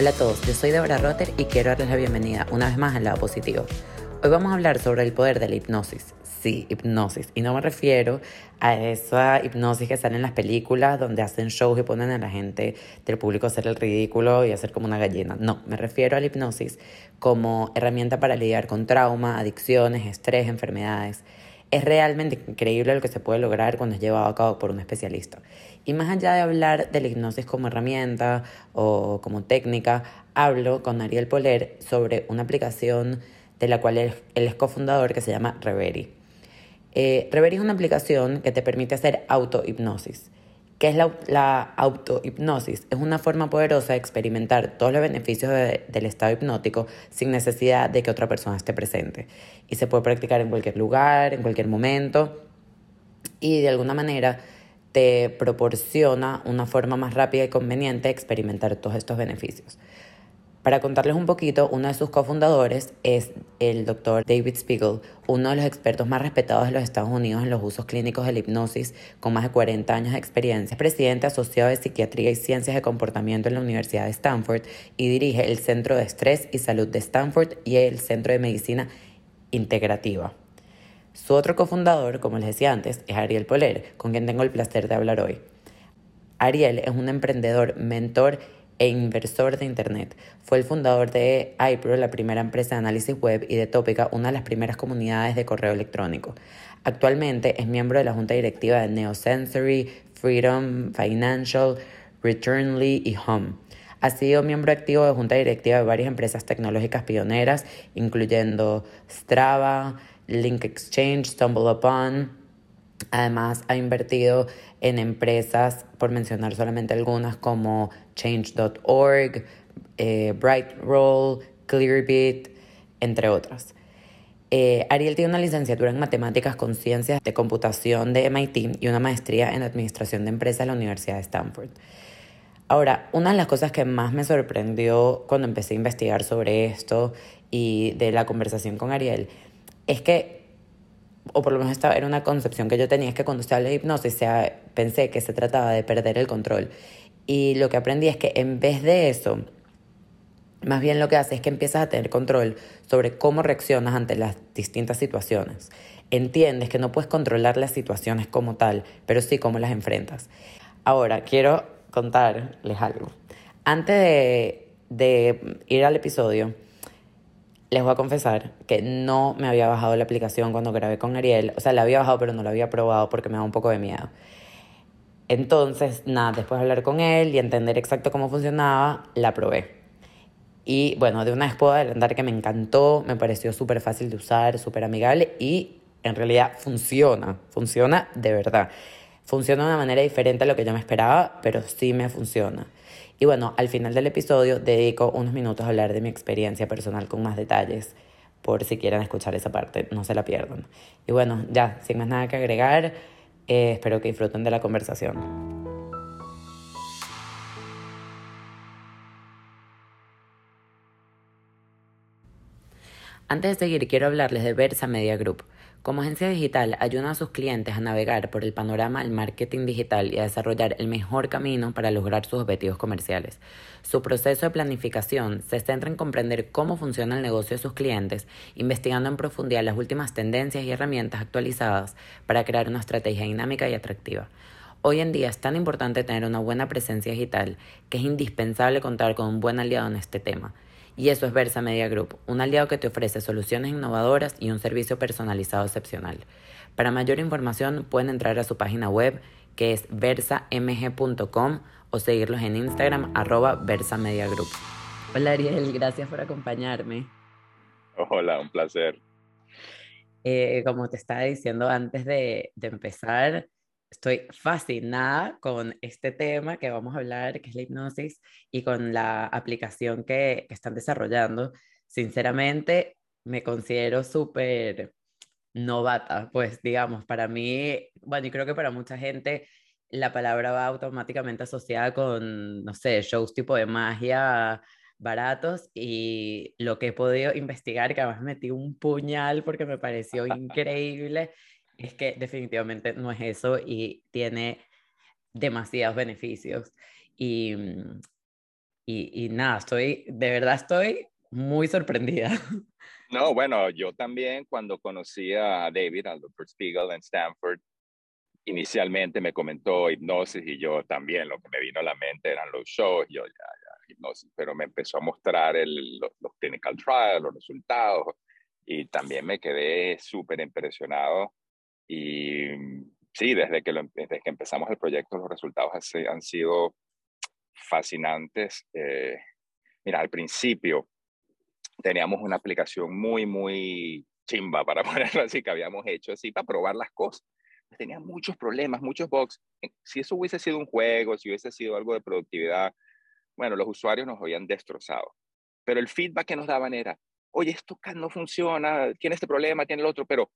Hola a todos, yo soy Deborah Rotter y quiero darles la bienvenida una vez más al lado positivo. Hoy vamos a hablar sobre el poder de la hipnosis. Sí, hipnosis. Y no me refiero a esa hipnosis que sale en las películas donde hacen shows y ponen a la gente del público a hacer el ridículo y hacer como una gallina. No, me refiero a la hipnosis como herramienta para lidiar con trauma, adicciones, estrés, enfermedades. Es realmente increíble lo que se puede lograr cuando es llevado a cabo por un especialista. Y más allá de hablar de la hipnosis como herramienta o como técnica, hablo con Ariel Poler sobre una aplicación de la cual él, es cofundador que se llama Reverie. Eh, Reverie es una aplicación que te permite hacer autohipnosis. ¿Qué es la, autohipnosis? Es una forma poderosa de experimentar todos los beneficios del estado hipnótico sin necesidad de que otra persona esté presente. Y se puede practicar en cualquier lugar, en cualquier momento. Y de alguna manera te proporciona una forma más rápida y conveniente de experimentar todos estos beneficios. Para contarles un poquito, uno de sus cofundadores es el doctor David Spiegel, uno de los expertos más respetados de los Estados Unidos en los usos clínicos de la hipnosis, con más de 40 años de experiencia. Es presidente asociado de Psiquiatría y Ciencias de Comportamiento en la Universidad de Stanford y dirige el Centro de Estrés y Salud de Stanford y el Centro de Medicina Integrativa. Su otro cofundador, como les decía antes, es Ariel Poler, con quien tengo el placer de hablar hoy. Ariel es un emprendedor, mentor e inversor de Internet. Fue el fundador de iPro, la primera empresa de análisis web, y de Topica, una de las primeras comunidades de correo electrónico. Actualmente es miembro de la junta directiva de Neosensory, Freedom Financial, Returnly y Home. Ha sido miembro activo de junta directiva de varias empresas tecnológicas pioneras, incluyendo Strava, Link Exchange, StumbleUpon, Además, ha invertido en empresas, por mencionar solamente algunas, como Change.org, eh, Brightroll, Clearbit, entre otras. Eh, Ariel tiene una licenciatura en Matemáticas con Ciencias de Computación de MIT y una maestría en Administración de Empresas de la Universidad de Stanford. Ahora, una de las cosas que más me sorprendió cuando empecé a investigar sobre esto y de la conversación con Ariel es que o por lo menos esta era una concepción que yo tenía, es que cuando usted habla de hipnosis pensé que se trataba de perder el control. Y lo que aprendí es que en vez de eso, más bien lo que hace es que empiezas a tener control sobre cómo reaccionas ante las distintas situaciones. Entiendes que no puedes controlar las situaciones como tal, pero sí cómo las enfrentas. Ahora, quiero contarles algo. Antes de ir al episodio, les voy a confesar que no me había bajado la aplicación cuando grabé con Ariel. O sea, la había bajado, pero no la había probado porque me da un poco de miedo. Entonces, nada, después de hablar con él y entender exacto cómo funcionaba, la probé. Y bueno, de una vez puedo adelantar que me encantó, me pareció súper fácil de usar, súper amigable y en realidad funciona, funciona de verdad. Funciona de una manera diferente a lo que yo me esperaba, pero sí me funciona. Y bueno, al final del episodio dedico unos minutos a hablar de mi experiencia personal con más detalles, por si quieren escuchar esa parte, no se la pierdan. Y bueno, ya, sin más nada que agregar, eh, espero que disfruten de la conversación. Antes de seguir, quiero hablarles de Versa Media Group como agencia digital, ayuda a sus clientes a navegar por el panorama del marketing digital y a desarrollar el mejor camino para lograr sus objetivos comerciales. Su proceso de planificación se centra en comprender cómo funciona el negocio de sus clientes, investigando en profundidad las últimas tendencias y herramientas actualizadas para crear una estrategia dinámica y atractiva. Hoy en día es tan importante tener una buena presencia digital que es indispensable contar con un buen aliado en este tema. Y eso es Versa Media Group, un aliado que te ofrece soluciones innovadoras y un servicio personalizado excepcional. Para mayor información pueden entrar a su página web que es versamg.com o seguirlos en Instagram arroba Versa Media Group. Hola Ariel, gracias por acompañarme. Hola, un placer. Eh, como te estaba diciendo antes de, de empezar, estoy fascinada con este tema que vamos a hablar, que es la hipnosis, y con la aplicación que, están desarrollando. Sinceramente, me considero súper novata, pues digamos, para mí, bueno, y creo que para mucha gente la palabra va automáticamente asociada con, no sé, shows tipo de magia baratos y lo que he podido investigar, que además metí un puñal porque me pareció increíble, es que definitivamente no es eso y tiene demasiados beneficios. Y mm, y, y nada, estoy, de verdad estoy muy sorprendida. No, bueno, yo también cuando conocí a David, al Dr. Spiegel en Stanford, inicialmente me comentó hipnosis y yo también lo que me vino a la mente eran los shows, yo ya, ya, hipnosis, pero me empezó a mostrar el, los, los, clinical trials, los resultados y también me quedé súper impresionado y sí, desde que, lo, desde que empezamos el proyecto los resultados han sido fascinantes. Eh, mira, al principio teníamos una aplicación muy, muy chimba, para ponerlo así, que habíamos hecho así para probar las cosas. Tenía muchos problemas, muchos bugs. Si eso hubiese sido un juego, si hubiese sido algo de productividad, bueno, los usuarios nos habían destrozado. Pero el feedback que nos daban era, oye, esto no funciona, tiene este problema, tiene el otro, pero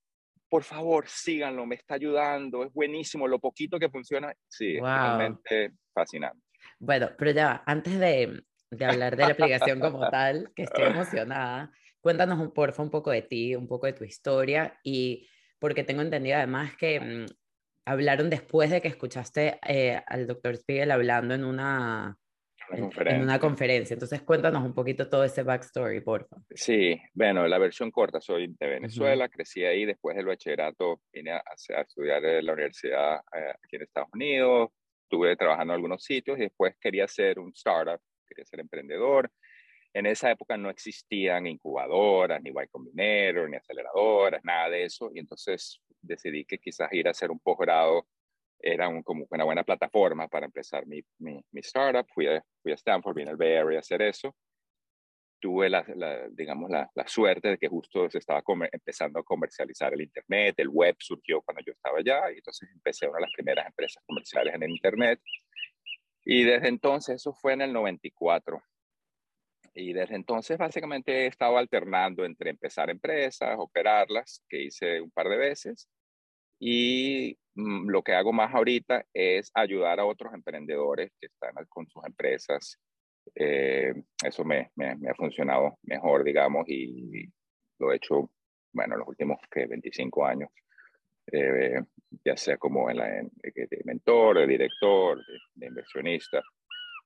por favor, síganlo, me está ayudando, es buenísimo, lo poquito que funciona, sí, wow. es realmente fascinante. Bueno, pero ya, antes de, de hablar de la aplicación como tal, que estoy emocionada. Cuéntanos un, porfa un poco de ti, un poco de tu historia y porque tengo entendido además que mmm, hablaron después de que escuchaste eh, al doctor Spiegel hablando en una, en, en, una conferencia. Entonces cuéntanos un poquito todo ese backstory, porfa. Sí, bueno, la versión corta, soy de Venezuela, uh -huh. crecí ahí, después del bachillerato vine a, a estudiar en la universidad eh, aquí en Estados Unidos, estuve trabajando en algunos sitios y después quería hacer un startup quería ser emprendedor. En esa época no existían incubadoras, ni Y Combinator, ni aceleradoras, nada de eso. Y entonces decidí que quizás ir a hacer un posgrado era un, como una buena plataforma para empezar mi, mi, mi startup. Fui a, fui a, Stanford, vine al Bay Area a hacer eso. Tuve la, la digamos, la, la, suerte de que justo se estaba empezando a comercializar el Internet. El web surgió cuando yo estaba allá y entonces empecé una de las primeras empresas comerciales en el Internet. Y desde entonces, eso fue en el 94. Y desde entonces básicamente he estado alternando entre empezar empresas, operarlas, que hice un par de veces, y lo que hago más ahorita es ayudar a otros emprendedores que están con sus empresas. Eh, eso me, me, me, ha funcionado mejor, digamos, y lo he hecho, bueno, los últimos que 25 años eh, ya sea como en la, en, de mentor, de director, de, de, inversionista.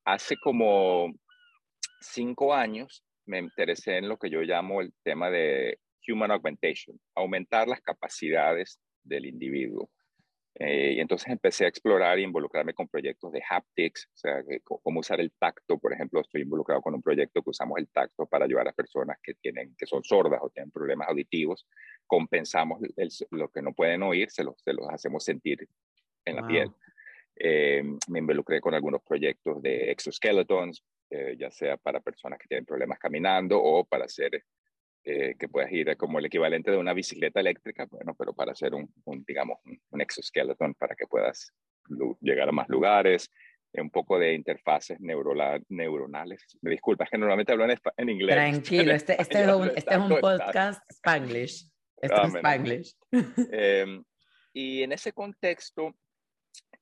Hace como cinco años me interesé en lo que yo llamo el tema de human augmentation, aumentar las capacidades del individuo. Eh, y entonces empecé a explorar y involucrarme con proyectos de haptics, o sea, que, cómo usar el tacto. Por ejemplo, estoy involucrado con un proyecto que usamos el tacto para ayudar a personas que, tienen, que son sordas o tienen problemas auditivos. Compensamos el, lo que no pueden oír, se los, se los hacemos sentir en la wow. piel. Eh, me involucré con algunos proyectos de exoskeletons, eh, ya sea para personas que tienen problemas caminando o para hacer eh, que puedas ir como el equivalente de una bicicleta eléctrica, bueno, pero para hacer un, un digamos, un, exoskeleton para que puedas llegar a más lugares, eh, un poco de interfaces neuronales. Me disculpas, que normalmente hablo en, en inglés. Tranquilo, este, este, es, un, este es un podcast Spanglish. Este ah, es Spanglish. Eh, y en ese contexto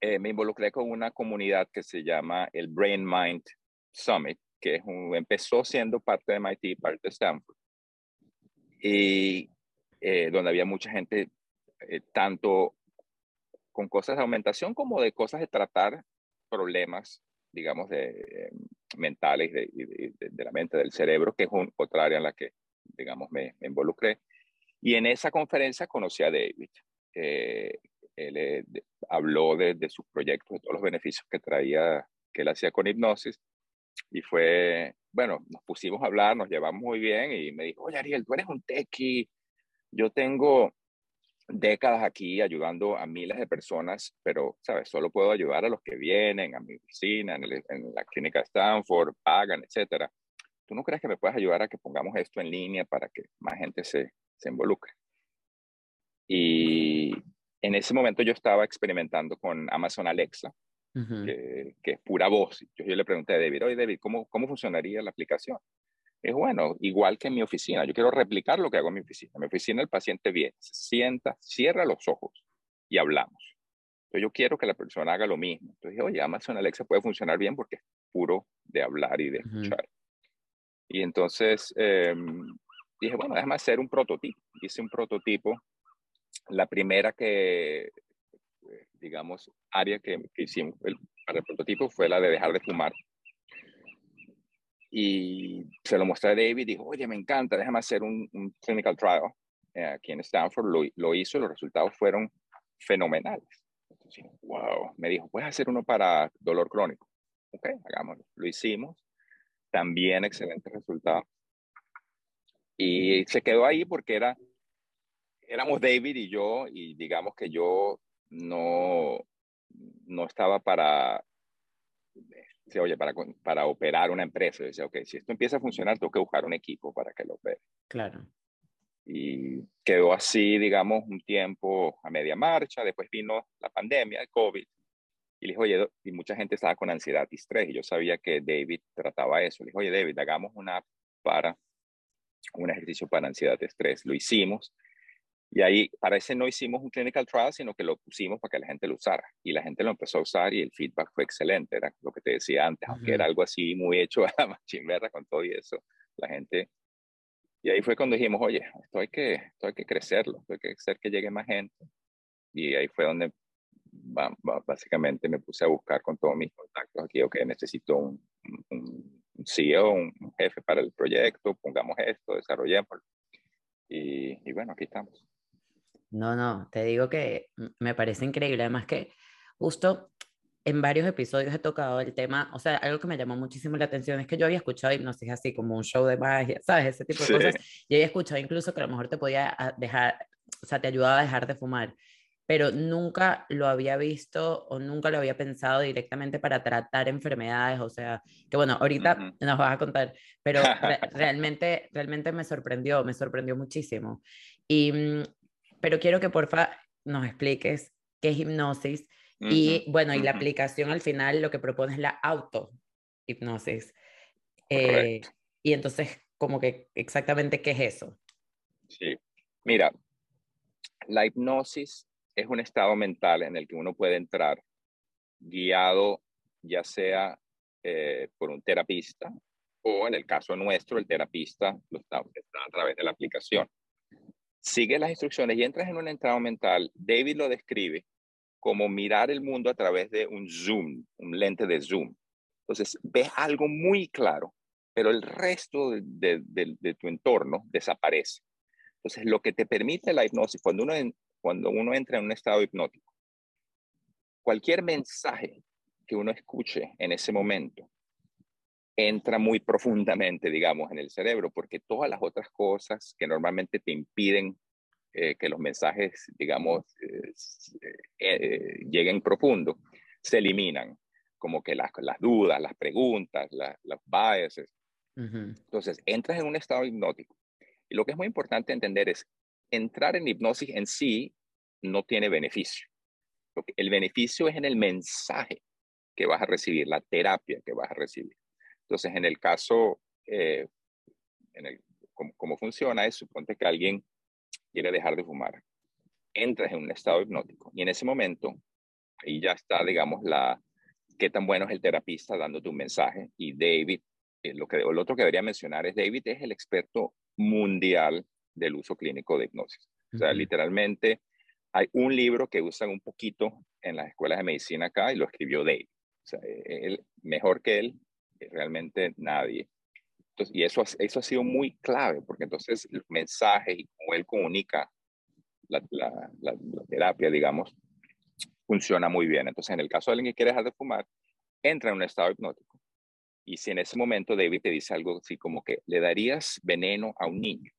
eh, me involucré con una comunidad que se llama el Brain Mind Summit, que es un, empezó siendo parte de MIT, parte de Stanford y eh, donde había mucha gente, eh, tanto con cosas de aumentación como de cosas de tratar problemas, digamos, de, eh, mentales de, de, de, la mente, del cerebro, que es un, otra área en la que, digamos, me, me involucré. Y en esa conferencia conocí a David. Eh, él eh, habló de, de, sus proyectos, de todos los beneficios que traía, que él hacía con hipnosis. Y fue, bueno, nos pusimos a hablar, nos llevamos muy bien y me dijo, oye Ariel, tú eres un tequi, yo tengo décadas aquí ayudando a miles de personas, pero, ¿sabes? Solo puedo ayudar a los que vienen a mi oficina, en, el, en la clínica Stanford, pagan, etcétera. ¿Tú no crees que me puedes ayudar a que pongamos esto en línea para que más gente se, se involucre? Y en ese momento yo estaba experimentando con Amazon Alexa, uh -huh. que, que, es pura voz. Yo, yo, le pregunté a David, oye David, ¿cómo, ¿cómo funcionaría la aplicación? Es bueno, igual que en mi oficina. Yo quiero replicar lo que hago en mi oficina. En mi oficina el paciente viene, se sienta, cierra los ojos y hablamos. Entonces yo quiero que la persona haga lo mismo. Entonces dije, oye, Amazon Alexa puede funcionar bien porque es puro de hablar y de escuchar. Uh -huh. Y entonces eh, dije, bueno, déjame hacer un prototipo. Hice un prototipo. La primera que, digamos, área que, que hicimos el, para el prototipo fue la de dejar de fumar. y se lo mostré a David y dijo, oye, me encanta, déjame hacer un, clinical trial eh, aquí en Stanford. Lo, lo, hizo los resultados fueron fenomenales. Entonces, wow, me dijo, puedes hacer uno para dolor crónico. Ok, hagámoslo. Lo hicimos. También excelente resultado. Y se quedó ahí porque era, éramos David y yo, y digamos que yo no, no estaba para dice, oye, para, para operar una empresa, dice, ok, si esto empieza a funcionar, tengo que buscar un equipo para que lo opere. Claro. Y quedó así, digamos, un tiempo a media marcha, después vino la pandemia, el COVID, y le dije, oye, y mucha gente estaba con ansiedad y estrés, y yo sabía que David trataba eso. Le dije, oye, David, hagamos una app para un ejercicio para ansiedad y estrés. Lo hicimos, y ahí, para ese no hicimos un clinical trial, sino que lo pusimos para que la gente lo usara. Y la gente lo empezó a usar y el feedback fue excelente. Era lo que te decía antes, aunque era algo así muy hecho a la machimberra con todo y eso. La gente... Y ahí fue cuando dijimos, oye, esto hay que, esto hay que crecerlo, esto hay que hacer que llegue más gente. Y ahí fue donde básicamente me puse a buscar con todos mis contactos aquí, ok, necesito un, un, un CEO, un jefe para el proyecto, pongamos esto, desarrollemos. Y, y bueno, aquí estamos. No, no, te digo que me parece increíble. Además que justo en varios episodios he tocado el tema, o sea, algo que me llamó muchísimo la atención es que yo había escuchado hipnosis así como un show de magia, ¿sabes? Ese tipo de cosas. Y había escuchado incluso que a lo mejor te podía ah, dejar, o sea, te ayudaba a dejar de fumar, pero nunca lo había visto o nunca lo había pensado directamente para tratar enfermedades, o sea, que bueno, ahorita nos vas a contar, pero realmente, realmente me sorprendió, me sorprendió muchísimo. Y mm, pero quiero que porfa nos expliques qué es hipnosis y bueno, y la aplicación al final lo que propone es la auto-hipnosis. Eh, y entonces, como que exactamente qué es eso. Sí, mira, la hipnosis es un estado mental en el que uno puede entrar guiado ya sea eh, por un terapista o en el caso nuestro, el terapista lo está a través de la aplicación sigue las instrucciones y entras en un estado mental, David lo describe como mirar el mundo a través de un zoom, un lente de zoom. Entonces, ves algo muy claro, pero el resto de, tu entorno desaparece. Entonces, lo que te permite la hipnosis, cuando uno, cuando uno entra en un estado hipnótico, cualquier mensaje que uno escuche en ese momento entra muy profundamente, digamos, en el cerebro, porque todas las otras cosas que normalmente te impiden eh, que los mensajes, digamos, eh, eh, lleguen profundo, se eliminan, como que las, las dudas, las preguntas, las biases. Entonces, entras en un estado hipnótico. Y lo que es muy importante entender es, entrar en hipnosis en sí no tiene beneficio. El beneficio es en el mensaje que vas a recibir, la terapia que vas a recibir. Entonces, en el caso, eh, en el, ¿cómo, funciona es, suponte que alguien quiere dejar de fumar, entras en un estado hipnótico y en ese momento, ahí ya está, digamos, la, qué tan bueno es el terapista dándote un mensaje y David, eh, lo, que, lo otro que debería mencionar es David es el experto mundial del uso clínico de hipnosis. O sea, literalmente hay un libro que usan un poquito en las escuelas de medicina acá y lo escribió David. O sea, e, él, mejor que él, realmente nadie. Entonces, y eso, eso ha sido muy clave, porque entonces los mensajes y cómo él comunica la, la, la, terapia, digamos, funciona muy bien. Entonces, en el caso de alguien que quiere dejar de fumar, entra en un estado hipnótico. Y si en ese momento David te dice algo así como que le darías veneno a un niño,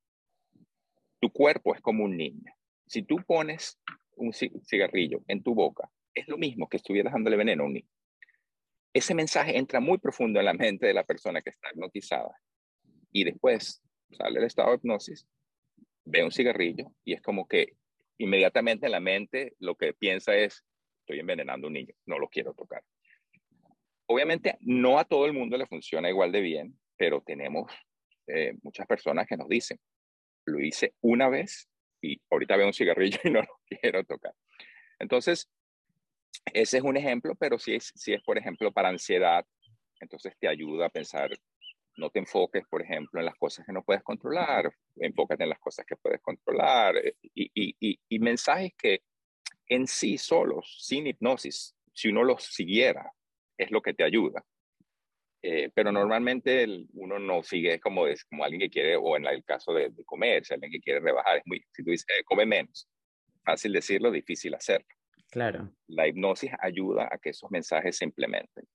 tu cuerpo es como un niño. Si tú pones un cigarrillo en tu boca, es lo mismo que estuvieras dándole veneno a un niño ese mensaje entra muy profundo en la mente de la persona que está hipnotizada. Y después sale el estado de hipnosis, ve un cigarrillo y es como que inmediatamente en la mente lo que piensa es, estoy envenenando a un niño, no lo quiero tocar. Obviamente no a todo el mundo le funciona igual de bien, pero tenemos eh, muchas personas que nos dicen, lo hice una vez y ahorita veo un cigarrillo y no lo quiero tocar. Entonces, ese es un ejemplo, pero si es, si es, por ejemplo, para ansiedad, entonces te ayuda a pensar, no te enfoques, por ejemplo, en las cosas que no puedes controlar, enfócate en las cosas que puedes controlar eh, y, y, y, mensajes que en sí solos, sin hipnosis, si uno los siguiera, es lo que te ayuda. Eh, pero normalmente uno no sigue como, es, como alguien que quiere, o en el caso de, comer, si alguien que quiere rebajar, es muy, si tú dices, eh, come menos, fácil decirlo, difícil hacerlo. Claro. La hipnosis ayuda a que esos mensajes se implementen.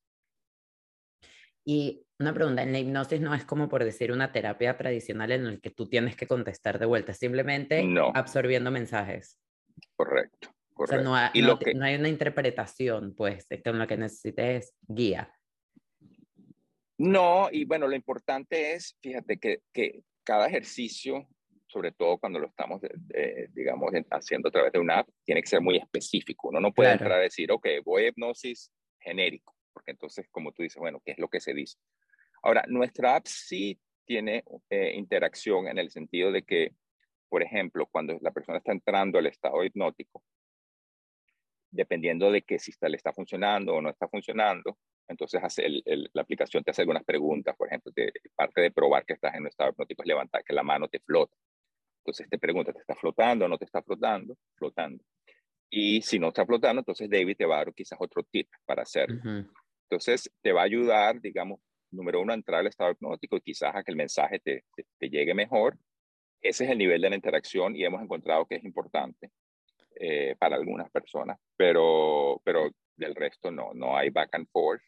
Y una pregunta, en la hipnosis no es como por decir una terapia tradicional en la que tú tienes que contestar de vuelta, simplemente absorbiendo mensajes. Correcto. O sea, no, hay, no, hay una interpretación, pues, lo que necesites guía. No, y bueno, lo importante es, fíjate, que, que cada ejercicio, sobre todo cuando lo estamos, digamos, haciendo a través de una app, tiene que ser muy específico. Uno no puede entrar a decir, ok, voy a hipnosis genérico porque entonces, como tú dices, bueno, ¿qué es lo que se dice? Ahora, nuestra app sí tiene eh, interacción en el sentido de que, por ejemplo, cuando la persona está entrando al estado hipnótico, dependiendo de que si está, le está funcionando o no está funcionando, entonces hace la aplicación te hace algunas preguntas, por ejemplo, parte de probar que estás en un estado hipnótico es levantar que la mano te flota. Entonces te pregunta, ¿te está flotando o no te está flotando? Flotando. Y si no está flotando, entonces David te va a dar quizás otro tip para hacerlo. Entonces, te va a ayudar, digamos, número uno, a entrar al estado hipnótico y quizás a que el mensaje te, te, llegue mejor. Ese es el nivel de la interacción y hemos encontrado que es importante eh, para algunas personas, pero, pero del resto no, no hay back and forth.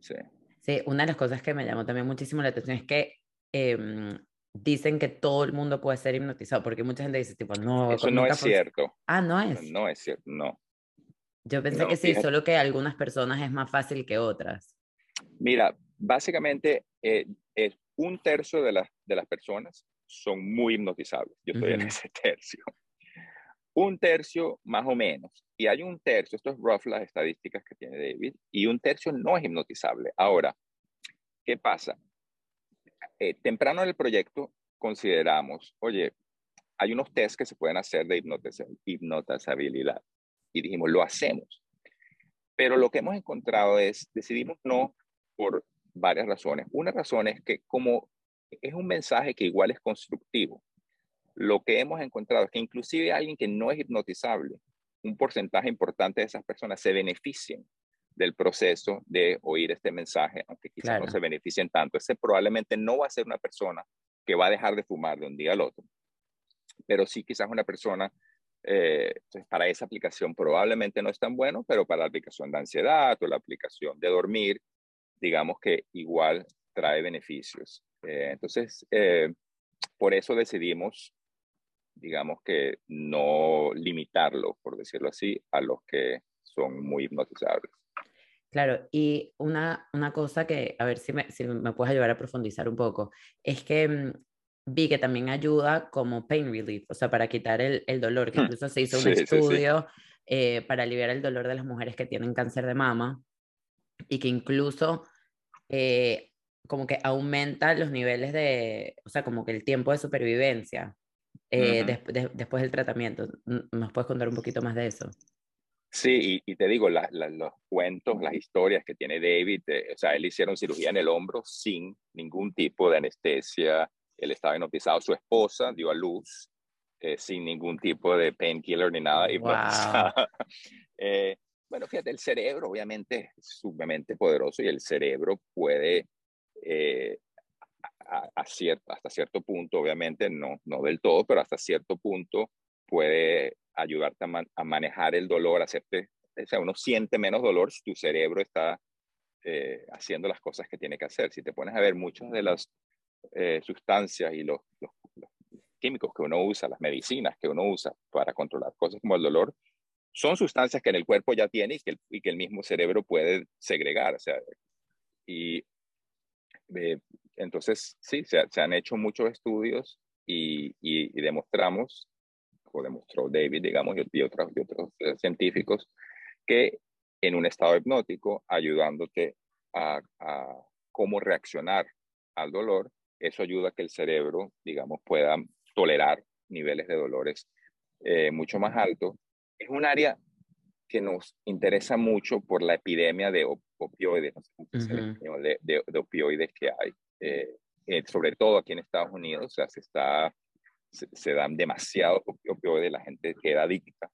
Sí. sí, una de las cosas que me llamó también muchísimo la atención es que eh, dicen que todo el mundo puede ser hipnotizado, porque mucha gente dice, tipo, no. Eso no es cierto. Ah, no es. No es cierto, no. Yo pensé que sí, solo que algunas personas es más fácil que otras. Mira, básicamente eh, es un tercio de, las de las personas son muy hipnotizables. Yo estoy en ese tercio. Un tercio más o menos. Y hay un tercio, esto es rough las estadísticas que tiene David, y un tercio no es hipnotizable. Ahora, ¿qué pasa? Eh, temprano en el proyecto consideramos, oye, hay unos test que se pueden hacer de hipnotizabilidad. Y dijimos, lo hacemos. Pero lo que hemos encontrado es, decidimos no por varias razones. Una razón es que como es un mensaje que igual es constructivo, lo que hemos encontrado es que inclusive alguien que no es hipnotizable, un porcentaje importante de esas personas se beneficien del proceso de oír este mensaje, aunque quizás no se beneficien tanto. Ese probablemente no va a ser una persona que va a dejar de fumar de un día al otro, pero sí quizás una persona, eh, pues, para esa aplicación probablemente no es tan bueno, pero para la aplicación de ansiedad o la aplicación de dormir, digamos que igual trae beneficios. Eh, entonces, eh, por eso decidimos, digamos que no limitarlo, por decirlo así, a los que son muy hipnotizables. Claro, y una, una cosa que, a ver si me, si me puedes ayudar a profundizar un poco, es que mm, vi que también ayuda como pain relief, o sea, para quitar el, el dolor, que hmm, incluso se hizo un estudio eh, para aliviar el dolor de las mujeres que tienen cáncer de mama y que incluso eh, como que aumenta los niveles de, o sea, como que el tiempo de supervivencia eh, después del tratamiento. ¿Nos puedes contar un poquito más de eso? Sí, y, te digo, los cuentos, las historias que tiene David, eh, o sea, él hicieron cirugía en el hombro sin ningún tipo de anestesia, él estaba hipnotizado, su esposa dio a luz eh, sin ningún tipo de painkiller ni nada, y eh, bueno, fíjate, el cerebro obviamente es sumamente poderoso y el cerebro puede, a, hasta cierto punto, obviamente no, no del todo, pero hasta cierto punto puede ayudarte a, manejar el dolor, hacerte, o sea, uno siente menos dolor si tu cerebro está eh, haciendo las cosas que tiene que hacer. Si te pones a ver muchas de las eh, sustancias y los, químicos que uno usa, las medicinas que uno usa para controlar cosas como el dolor, son sustancias que en el cuerpo ya tiene y que el, y que el mismo cerebro puede segregar. O sea, y eh, entonces, sí, se, han hecho muchos estudios y, y demostramos o demostró David, digamos, y, otros, y otros eh, científicos, que en un estado hipnótico, ayudándote a, cómo reaccionar al dolor, eso ayuda a que el cerebro, digamos, pueda tolerar niveles de dolores eh, mucho más altos. Es un área que nos interesa mucho por la epidemia de opioides, de, de, opioides que hay, eh, sobre todo aquí en Estados Unidos, o sea, se está se, dan demasiado opioides, la gente queda adicta.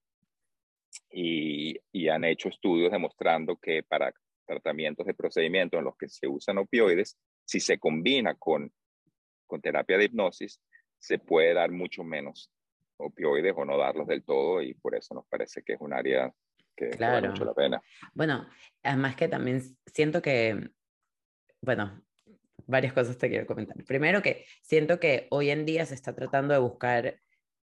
Y, y, han hecho estudios demostrando que para tratamientos de procedimientos en los que se usan opioides, si se combina con, con terapia de hipnosis, se puede dar mucho menos opioides o no darlos del todo y por eso nos parece que es un área que, vale mucho la pena. Bueno, además que también siento que, bueno, varias cosas te quiero comentar. Primero que siento que hoy en día se está tratando de buscar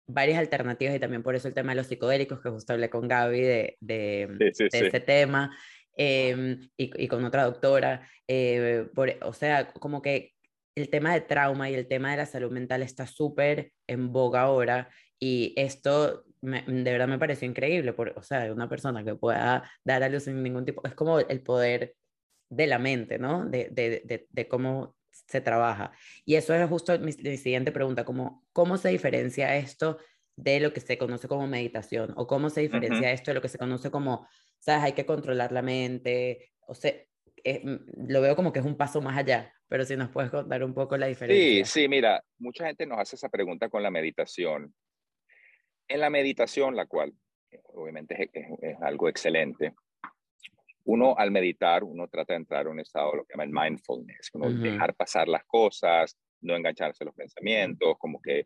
varias alternativas y también por eso el tema de los psicodélicos, que justo hablé con Gaby de, de, ese tema em, y, y, con otra doctora. Eh, por, o sea, como que el tema de trauma y el tema de la salud mental está súper en boga ahora y esto de verdad me pareció increíble, por, o sea, una persona que pueda dar a luz sin ningún tipo, es como el poder de la mente, ¿no? De, de, de, cómo se trabaja. Y eso es justo mi, siguiente pregunta, como, ¿cómo se diferencia esto de lo que se conoce como meditación? ¿O cómo se diferencia esto de lo que se conoce como, sabes, hay que controlar la mente? O sea, eh, mm, lo veo como que es un paso más allá, pero si nos puedes contar un poco la diferencia. Sí, sí, mira, mucha gente nos hace esa pregunta con la meditación. En la meditación, la cual obviamente es algo excelente, uno al meditar, uno trata de entrar a un estado, lo que llaman mindfulness, como dejar pasar las cosas, no engancharse a los pensamientos, como que,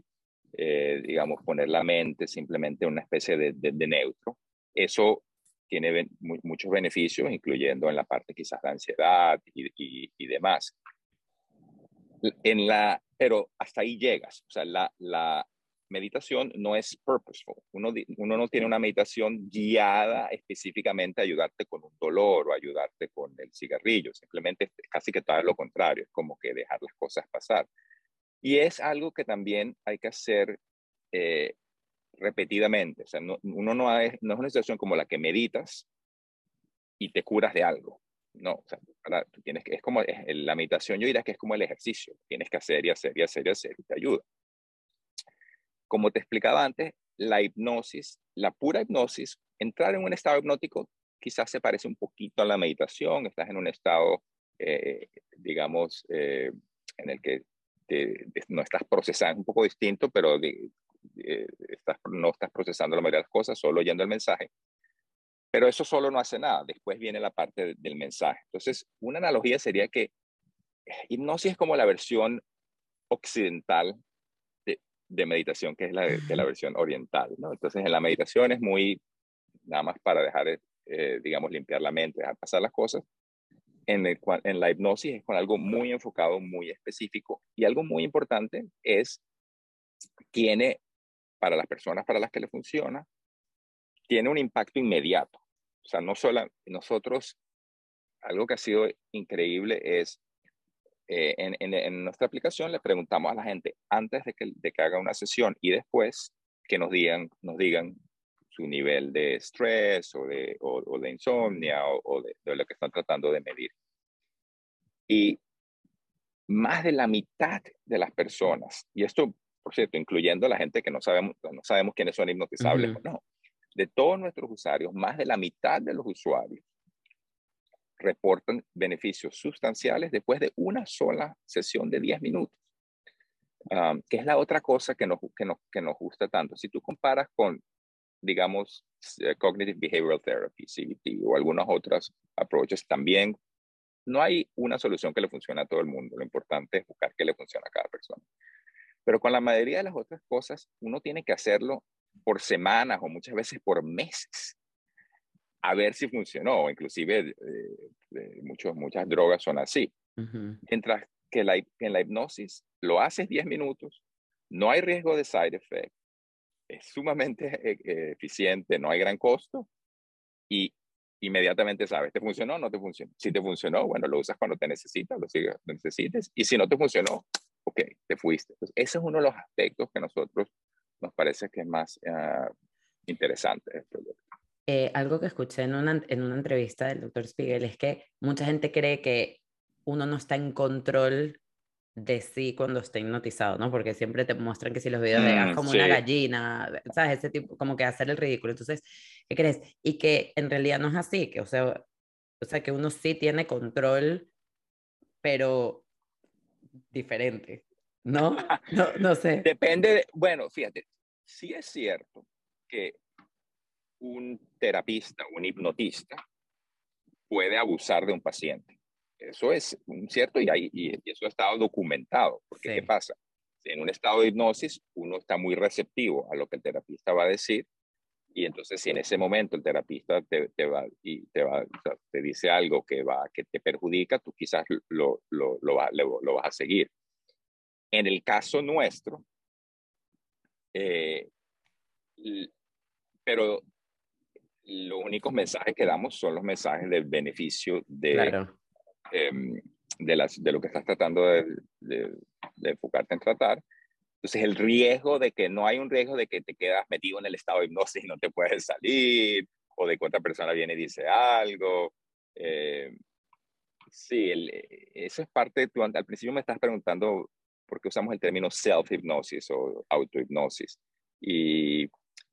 eh, digamos, poner la mente simplemente en una especie de, de, neutro. Eso tiene muchos beneficios, incluyendo en la parte quizás de ansiedad y, y, y, demás. En la, pero hasta ahí llegas. O sea, la, la, meditación no es purposeful. Uno, uno no tiene una meditación guiada específicamente a ayudarte con un dolor o ayudarte con el cigarrillo. Simplemente es casi que todo lo contrario. Es como que dejar las cosas pasar. Y es algo que también hay que hacer eh, repetidamente. O sea, uno no, es, no es una situación como la que meditas y te curas de algo. No, o sea, tú tienes que, es como la meditación, yo diría que es como el ejercicio. Tienes que hacer y hacer y hacer y hacer y te ayuda. Como te explicaba antes, la hipnosis, la pura hipnosis, entrar en un estado hipnótico quizás se parece un poquito a la meditación, estás en un estado, eh, digamos, eh, en el que no estás procesando, un poco distinto, pero estás, no estás procesando la mayoría de las cosas, solo oyendo el mensaje. Pero eso solo no hace nada, después viene la parte del mensaje. Entonces, una analogía sería que hipnosis es como la versión occidental de meditación, que es la, la versión oriental, ¿no? Entonces, en la meditación es muy, nada más para dejar, eh, digamos, limpiar la mente, dejar pasar las cosas. En, el, en la hipnosis es con algo muy enfocado, muy específico. Y algo muy importante es, tiene, para las personas para las que le funciona, tiene un impacto inmediato. O sea, no solo nosotros, algo que ha sido increíble es eh, en, nuestra aplicación le preguntamos a la gente antes de que, de que haga una sesión y después que nos digan, nos digan su nivel de estrés o de, o, de insomnia o, de, lo que están tratando de medir. Y más de la mitad de las personas, y esto, por cierto, incluyendo a la gente que no sabemos, no sabemos quiénes son hipnotizables o no, de todos nuestros usuarios, más de la mitad de los usuarios reportan beneficios sustanciales después de una sola sesión de 10 minutos. que es la otra cosa que nos, que, nos, que nos gusta tanto. Si tú comparas con, digamos, eh, Cognitive Behavioral Therapy, CBT, o algunas otras approaches, también no hay una solución que le funcione a todo el mundo. Lo importante es buscar qué le funciona a cada persona. Pero con la mayoría de las otras cosas, uno tiene que hacerlo por semanas o muchas veces por meses a ver si funcionó. Inclusive eh, muchas drogas son así. Mientras que la, en la hipnosis lo haces 10 minutos, no hay riesgo de side effect, es sumamente eh, eh, eficiente, no hay gran costo y inmediatamente sabes, ¿te funcionó o no te funcionó? Si te funcionó, bueno, lo usas cuando te necesitas, lo sigues necesites y si no te funcionó, ok, te fuiste. Entonces, ese es uno de los aspectos que a nosotros nos parece que es más uh, interesante del proyecto. Eh, algo que escuché en una, en una entrevista del doctor Spiegel es que mucha gente cree que uno no está en control de sí cuando está hipnotizado, ¿no? Porque siempre te muestran que si los videos de mm, como una gallina, ¿sabes? Ese tipo, como que hacer el ridículo. Entonces, ¿qué crees? Y que en realidad no es así, que o sea, o sea, que uno sí tiene control, pero diferente, ¿no? No, no sé. Depende, de, bueno, fíjate, sí es cierto que un terapista, un hipnotista, puede abusar de un paciente. Eso es cierto y, hay, y, eso ha estado documentado. Porque, ¿qué pasa? En un estado de hipnosis, uno está muy receptivo a lo que el terapista va a decir y entonces si en ese momento el terapista te, te va y te va te dice algo que va que te perjudica tú quizás lo lo, lo, lo, vas a seguir en el caso nuestro eh, pero los únicos mensajes que damos son los mensajes del beneficio de, em, de, las, de lo que estás tratando de, de, de enfocarte en tratar entonces, el riesgo de que no hay un riesgo de que te quedas metido en el estado de hipnosis y no te puedes salir, o de que otra persona viene y dice algo. Eh, sí, eso es parte de tu. Al principio me estás preguntando por qué usamos el término self-hipnosis o auto-hipnosis. Y,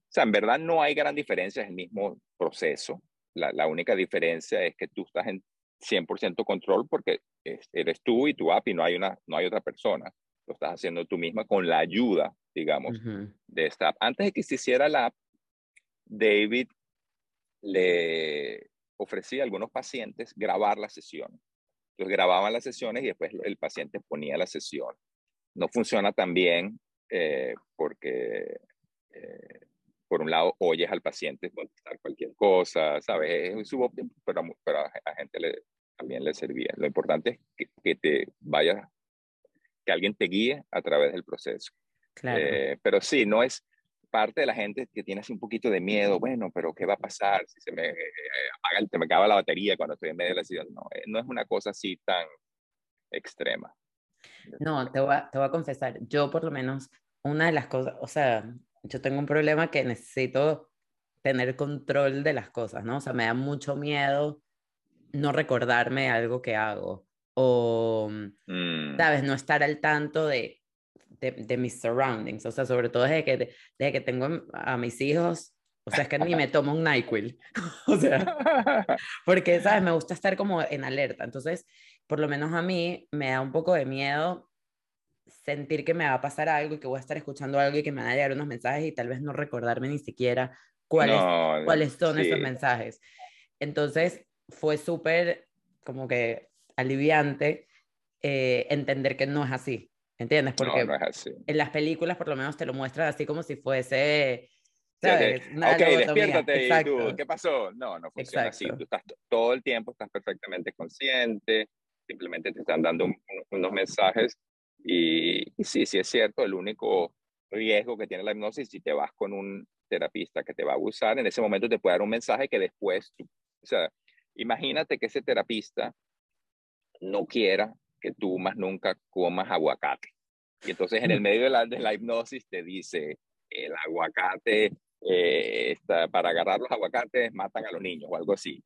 o sea, en verdad no hay gran diferencia, es el mismo proceso. La, la única diferencia es que tú estás en 100% control porque eres tú y tu app y no hay, una, no hay otra persona lo estás haciendo tú misma con la ayuda, digamos, de esta app. Antes de que se hiciera la app, David le ofrecía a algunos pacientes grabar la sesión. Entonces grababan las sesiones y después el paciente ponía la sesión. No funciona tan bien eh, porque, eh, por un lado, oyes al paciente contestar cualquier cosa, ¿sabes? Es pero, pero a la gente le, también le servía. Lo importante es que, que te vayas que alguien te guíe a través del proceso. Claro. Eh, pero sí, no es parte de la gente que tiene así un poquito de miedo, bueno, pero ¿qué va a pasar si se me eh, apaga, me acaba la batería cuando estoy en medio de la ciudad? No, eh, no es una cosa así tan extrema. No, te voy, a, te voy a confesar, yo por lo menos, una de las cosas, o sea, yo tengo un problema que necesito tener control de las cosas, ¿no? O sea, me da mucho miedo no recordarme algo que hago o, mm. ¿sabes? No estar al tanto de, de, mis surroundings, o sea, sobre todo desde que, desde que tengo a mis hijos, o sea, es que ni me tomo un NyQuil, o sea, porque, ¿sabes? Me gusta estar como en alerta, entonces, por lo menos a mí me da un poco de miedo sentir que me va a pasar algo y que voy a estar escuchando algo y que me van a llegar unos mensajes y tal vez no recordarme ni siquiera cuáles, cuáles son esos mensajes. Entonces, fue súper como que aliviante eh, entender que no es así, ¿entiendes? Porque en las películas por lo menos te lo muestran así como si fuese... ¿sabes? ok, despiértate y tú, ¿qué pasó? No, no funciona así. Tú estás todo el tiempo, estás perfectamente consciente, simplemente te están dando unos mensajes y, sí, sí es cierto, el único riesgo que tiene la hipnosis, si te vas con un terapista que te va a abusar, en ese momento te puede dar un mensaje que después, o sea, imagínate que ese terapista no quiera que tú más nunca comas aguacate. Y entonces en el medio de la, de la hipnosis te dice, el aguacate, eh, está, para agarrar los aguacates matan a los niños o algo así.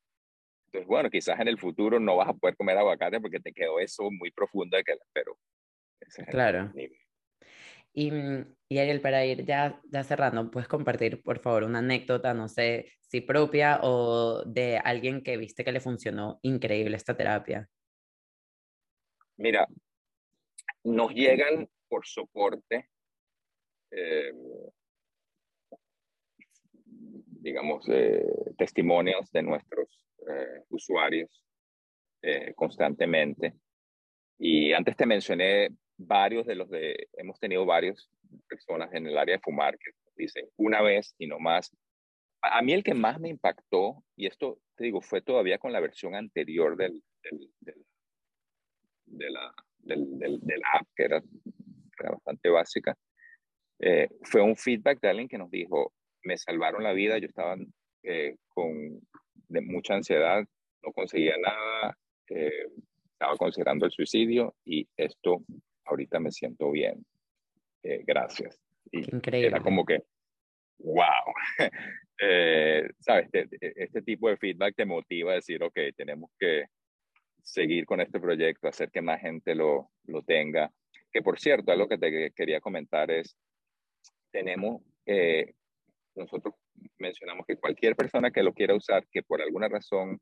Entonces, bueno, quizás en el futuro no vas a poder comer aguacate porque te quedó eso muy profundo, de que, pero... claro. Y, y Ariel, para ir ya, ya cerrando, ¿puedes compartir, por favor, una anécdota, no sé si propia o de alguien que viste que le funcionó increíble esta terapia? Mira, nos llegan por soporte, eh, digamos, eh, testimonios de nuestros eh, usuarios constantemente. Y antes te mencioné varios de los de, hemos tenido varias personas en el área de fumar que dicen una vez y no más. A mí el que más me impactó, y esto te digo, fue todavía con la versión anterior del, del de la, del, del, de la app, que era, bastante básica, eh, fue un feedback de alguien que nos dijo, me salvaron la vida, yo estaba eh, con de mucha ansiedad, no conseguía nada, eh, estaba considerando el suicidio y esto ahorita me siento bien. gracias. Increíble. Era como que, wow. ¿Sabes? Este, este, tipo de feedback te motiva a decir, ok, tenemos que seguir con este proyecto, hacer que más gente lo, lo tenga. Que por cierto, algo que te quería comentar es, tenemos, eh, nosotros mencionamos que cualquier persona que lo quiera usar, que por alguna razón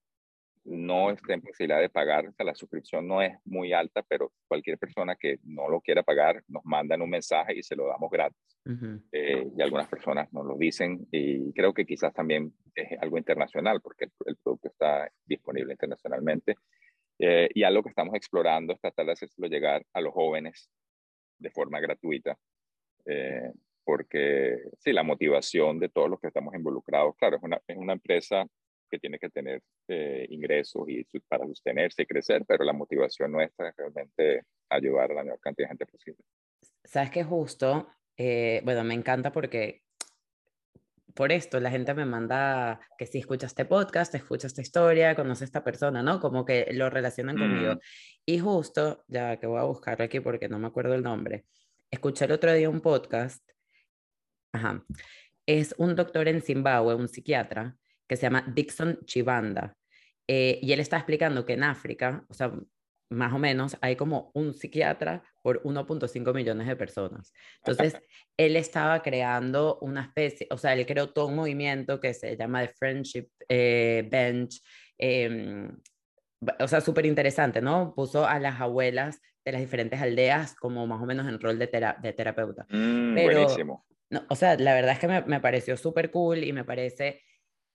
no esté en posibilidad de pagar, o sea, la suscripción no es muy alta, pero cualquier persona que no lo quiera pagar nos mandan un mensaje y se lo damos gratis. Eh, y algunas personas nos lo dicen y creo que quizás también es algo internacional porque el, producto está disponible internacionalmente. Eh, y algo que estamos explorando es tratar de hacerlo llegar a los jóvenes de forma gratuita. Eh, porque sí, la motivación de todos los que estamos involucrados, claro, es una, es una empresa que tiene que tener eh, ingresos y para sostenerse y crecer, pero la motivación nuestra es realmente ayudar a la mayor cantidad de gente posible. Sabes que justo, eh, bueno, me encanta porque por esto la gente me manda que si escucha este podcast, escucha esta historia, conoce a esta persona, ¿no? Como que lo relacionan conmigo. Mm. Y justo, ya que voy a buscarlo aquí porque no me acuerdo el nombre, escuché el otro día un podcast, ajá, es un doctor en Zimbabue, un psiquiatra, que se llama Dixon Chibanda. Eh, y él está explicando que en África, o sea, más o menos, hay como un psiquiatra por 1.5 millones de personas. Entonces, él estaba creando una especie, o sea, él creó todo un movimiento que se llama The Friendship eh, Bench. Em, o sea, súper interesante, ¿no? Puso a las abuelas de las diferentes aldeas como más o menos en rol de, de terapeuta. Mm, buenísimo. No, o sea, la verdad es que me, me pareció súper cool y me parece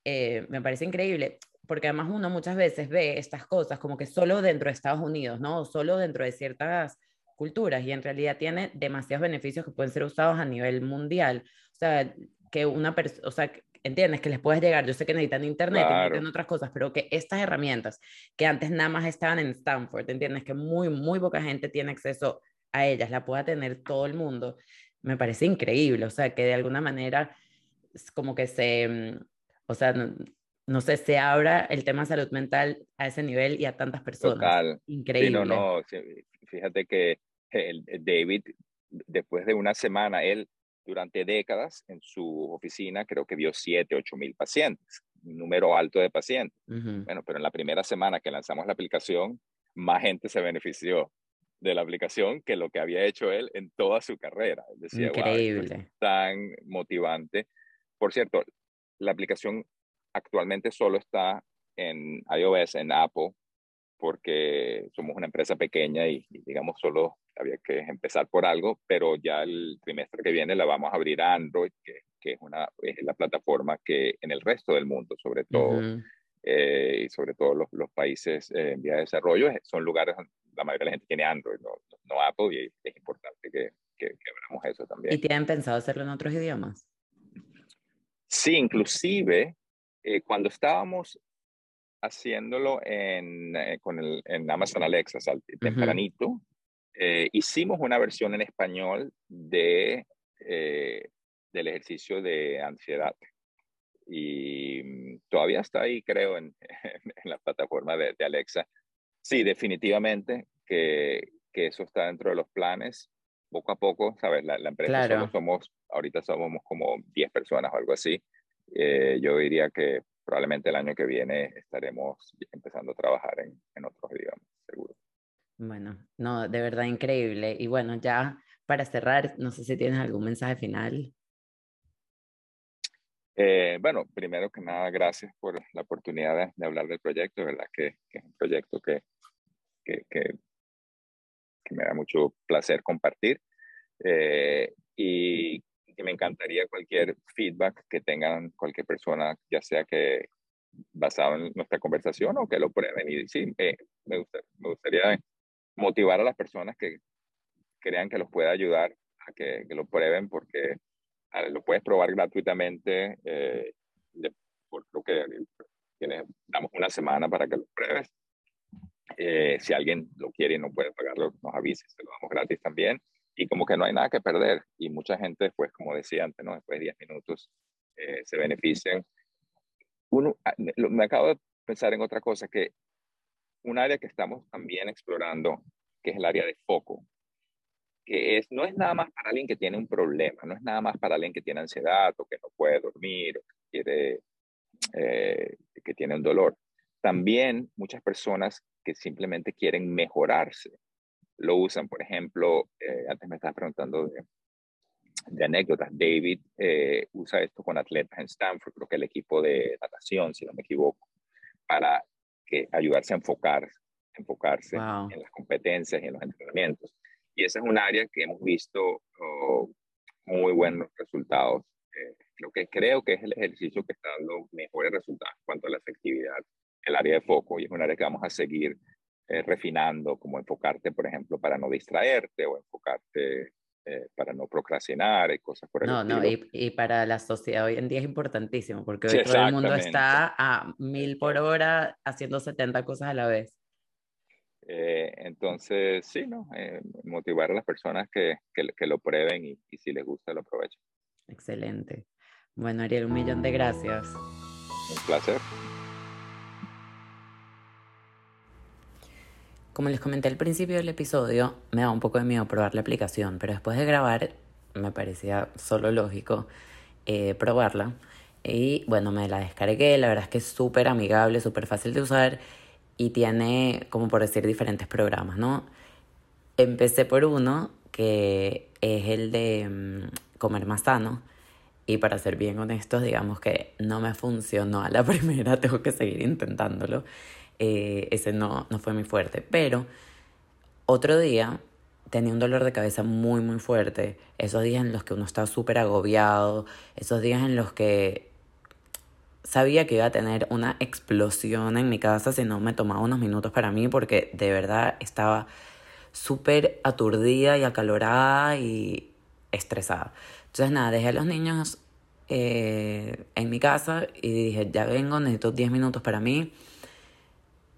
eh, me parece increíble, porque además uno muchas veces ve estas cosas como que solo dentro de Estados Unidos, ¿no? Solo dentro de ciertas culturas y en realidad tiene demasiados beneficios que pueden ser usados a nivel mundial. O sea, que una persona, o sea, entiendes que les puedes llegar, yo sé que necesitan internet, necesitan otras cosas, pero que estas herramientas que antes nada más estaban en Stanford, entiendes que muy, muy poca gente tiene acceso a ellas, la pueda tener todo el mundo, me parece increíble, o sea, que de alguna manera como que se, mm, o sea, no, sé, se abra el tema salud mental a ese nivel y a tantas personas. Total. Increíble. no, no, fíjate que el, David, después de una semana, él durante décadas en su oficina creo que vio 7, 8 mil pacientes, un número alto de pacientes. Bueno, pero en la primera semana que lanzamos la aplicación, más gente se benefició de la aplicación que lo que había hecho él en toda su carrera. Decía, Increíble. tan motivante. Por cierto, la aplicación actualmente solo está en iOS, en Apple, porque somos una empresa pequeña y, digamos solo había que empezar por algo, pero ya el trimestre que viene la vamos a abrir a Android, que, es, una, es la plataforma que en el resto del mundo, sobre todo, eh, y sobre todo los, los países eh, en vía de desarrollo, son lugares donde la mayoría de la gente tiene Android, no, no Apple, y es importante que, que, que abramos eso también. ¿Y tienen pensado hacerlo en otros idiomas? Sí, inclusive eh, cuando estábamos haciéndolo en, eh, con el, en Amazon Alexa, al tempranito, eh, hicimos una versión en español de, del ejercicio de ansiedad. Y mm, todavía está ahí, creo, en, en la plataforma de, de, Alexa. Sí, definitivamente que, que, eso está dentro de los planes. Poco a poco, ¿sabes? La, la empresa solo somos ahorita somos como 10 personas o algo así. Eh, yo diría que probablemente el año que viene estaremos empezando a trabajar en, en otros idiomas, seguro. Bueno, no, de verdad increíble. Y bueno, ya para cerrar, no sé si tienes algún mensaje final. Eh, bueno, primero que nada, gracias por la oportunidad de, hablar del proyecto, de verdad que, que, es un proyecto que, que, que, me da mucho placer compartir. Eh, y que me encantaría cualquier feedback que tengan cualquier persona, ya sea que basado en nuestra conversación o que lo prueben. Y sí, eh, me, me, gustaría motivar a las personas que crean que los pueda ayudar a que, que lo prueben porque lo puedes probar gratuitamente. Eh, por lo que tienes, damos una semana para que lo pruebes. Eh, si alguien lo quiere y no puede pagarlo, nos avise, se lo damos gratis también y como que no hay nada que perder y mucha gente pues como decía antes, ¿no? después de 10 minutos eh, se benefician. Uno, ah, me acabo de pensar en otra cosa, que un área que estamos también explorando, que es el área de foco, que es, no es nada más para alguien que tiene un problema, no es nada más para alguien que tiene ansiedad o que no puede dormir o que, quiere, eh, que tiene un dolor. También muchas personas que simplemente quieren mejorarse lo usan. Por ejemplo, eh, antes me estabas preguntando de, anécdotas. David eh, usa esto con atletas en Stanford, creo que el equipo de natación, si no me equivoco, para que ayudarse a enfocar, enfocarse en las competencias y en los entrenamientos. Y esa es un área que hemos visto oh, muy buenos resultados. Eh, lo que creo que es el ejercicio que está dando mejores resultados en cuanto a la efectividad, el área de foco, y es un área que vamos a seguir eh, refinando, como enfocarte, por ejemplo, para no distraerte o enfocarte eh, para no procrastinar y cosas por el no, No, y, y, para la sociedad hoy en día es importantísimo, porque hoy todo el mundo está a mil por hora haciendo 70 cosas a la vez. Eh, entonces, sí, ¿no? Eh, motivar a las personas que, que, que lo prueben y, y, si les gusta lo aprovechen. Excelente. Bueno, Ariel, un millón de gracias. Un placer. Como les comenté al principio del episodio, me da un poco de miedo probar la aplicación, pero después de grabar me parecía solo lógico eh, probarla. Y bueno, me la descargué, la verdad es que es súper amigable, súper fácil de usar y tiene, como por decir, diferentes programas, ¿no? Empecé por uno que es el de mm, comer más sano. Y para ser bien honestos, digamos que no me funcionó a la primera, tengo que seguir intentándolo. Eh, ese no, no fue muy fuerte. Pero otro día tenía un dolor de cabeza muy, muy fuerte. Esos días en los que uno estaba súper agobiado, esos días en los que sabía que iba a tener una explosión en mi casa si no me tomaba unos minutos para mí, porque de verdad estaba súper aturdida y acalorada y estresada. Entonces, nada, dejé a los niños eh, en mi casa y dije, ya vengo, necesito 10 minutos para mí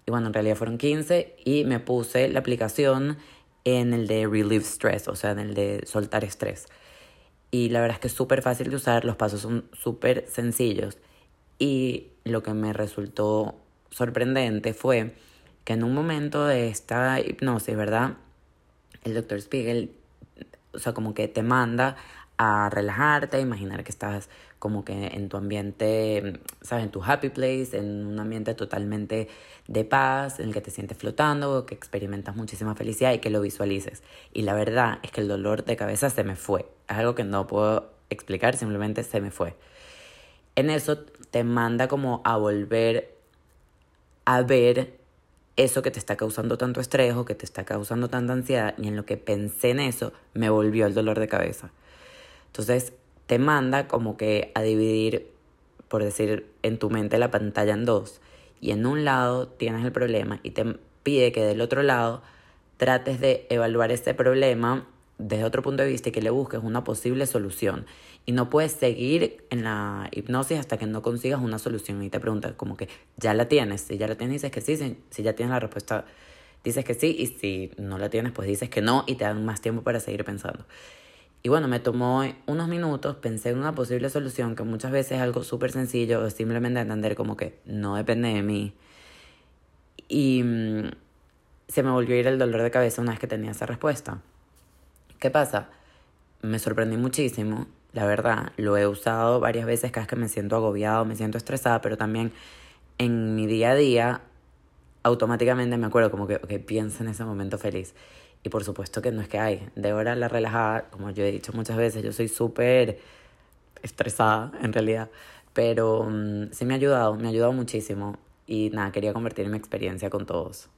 y bueno, en realidad fueron 15 y me puse la aplicación en el de Relieve Stress, o sea, en el de soltar estrés. Y la verdad es que es súper fácil de usar, los pasos son súper sencillos. Y lo que me resultó sorprendente fue que en un momento de esta hipnosis, ¿verdad? El doctor Spiegel, o sea, como que te manda a relajarte, a imaginar que estás como que en tu ambiente, ¿sabes? En tu happy place, en un ambiente totalmente de paz, en el que te sientes flotando, que experimentas muchísima felicidad y que lo visualices. Y la verdad es que el dolor de cabeza se me fue. Es algo que no puedo explicar, simplemente se me fue. En eso te manda como a volver a ver eso que te está causando tanto estrés o que te está causando tanta ansiedad y en lo que pensé en eso me volvió el dolor de cabeza. Entonces te manda como que a dividir, por decir, en tu mente la pantalla en dos. Y en un lado tienes el problema y te pide que del otro lado trates de evaluar ese problema desde otro punto de vista y que le busques una posible solución. Y no puedes seguir en la hipnosis hasta que no consigas una solución. Y te preguntas como que ya la tienes. Si ya la tienes, dices que sí. Si, si ya tienes la respuesta, dices que sí. Y si no la tienes, pues dices que no y te dan más tiempo para seguir pensando. Y bueno, me tomó unos minutos, pensé en una posible solución que muchas veces es algo súper sencillo simplemente entender como que no depende de mí. Y mm, se me volvió a ir el dolor de cabeza una vez que tenía esa respuesta. ¿Qué pasa? Me sorprendí muchísimo, la verdad. Lo he usado varias veces cada vez que me siento agobiado, me siento estresada, pero también en mi día a día automáticamente me acuerdo como que, ok, piensa en ese momento feliz. Y por supuesto que no es que hay. De hora la relajada, como yo he dicho muchas veces, yo soy súper estresada en realidad. Pero mm, sí me ha ayudado, me ha ayudado muchísimo. Y nada, quería compartir mi experiencia con todos.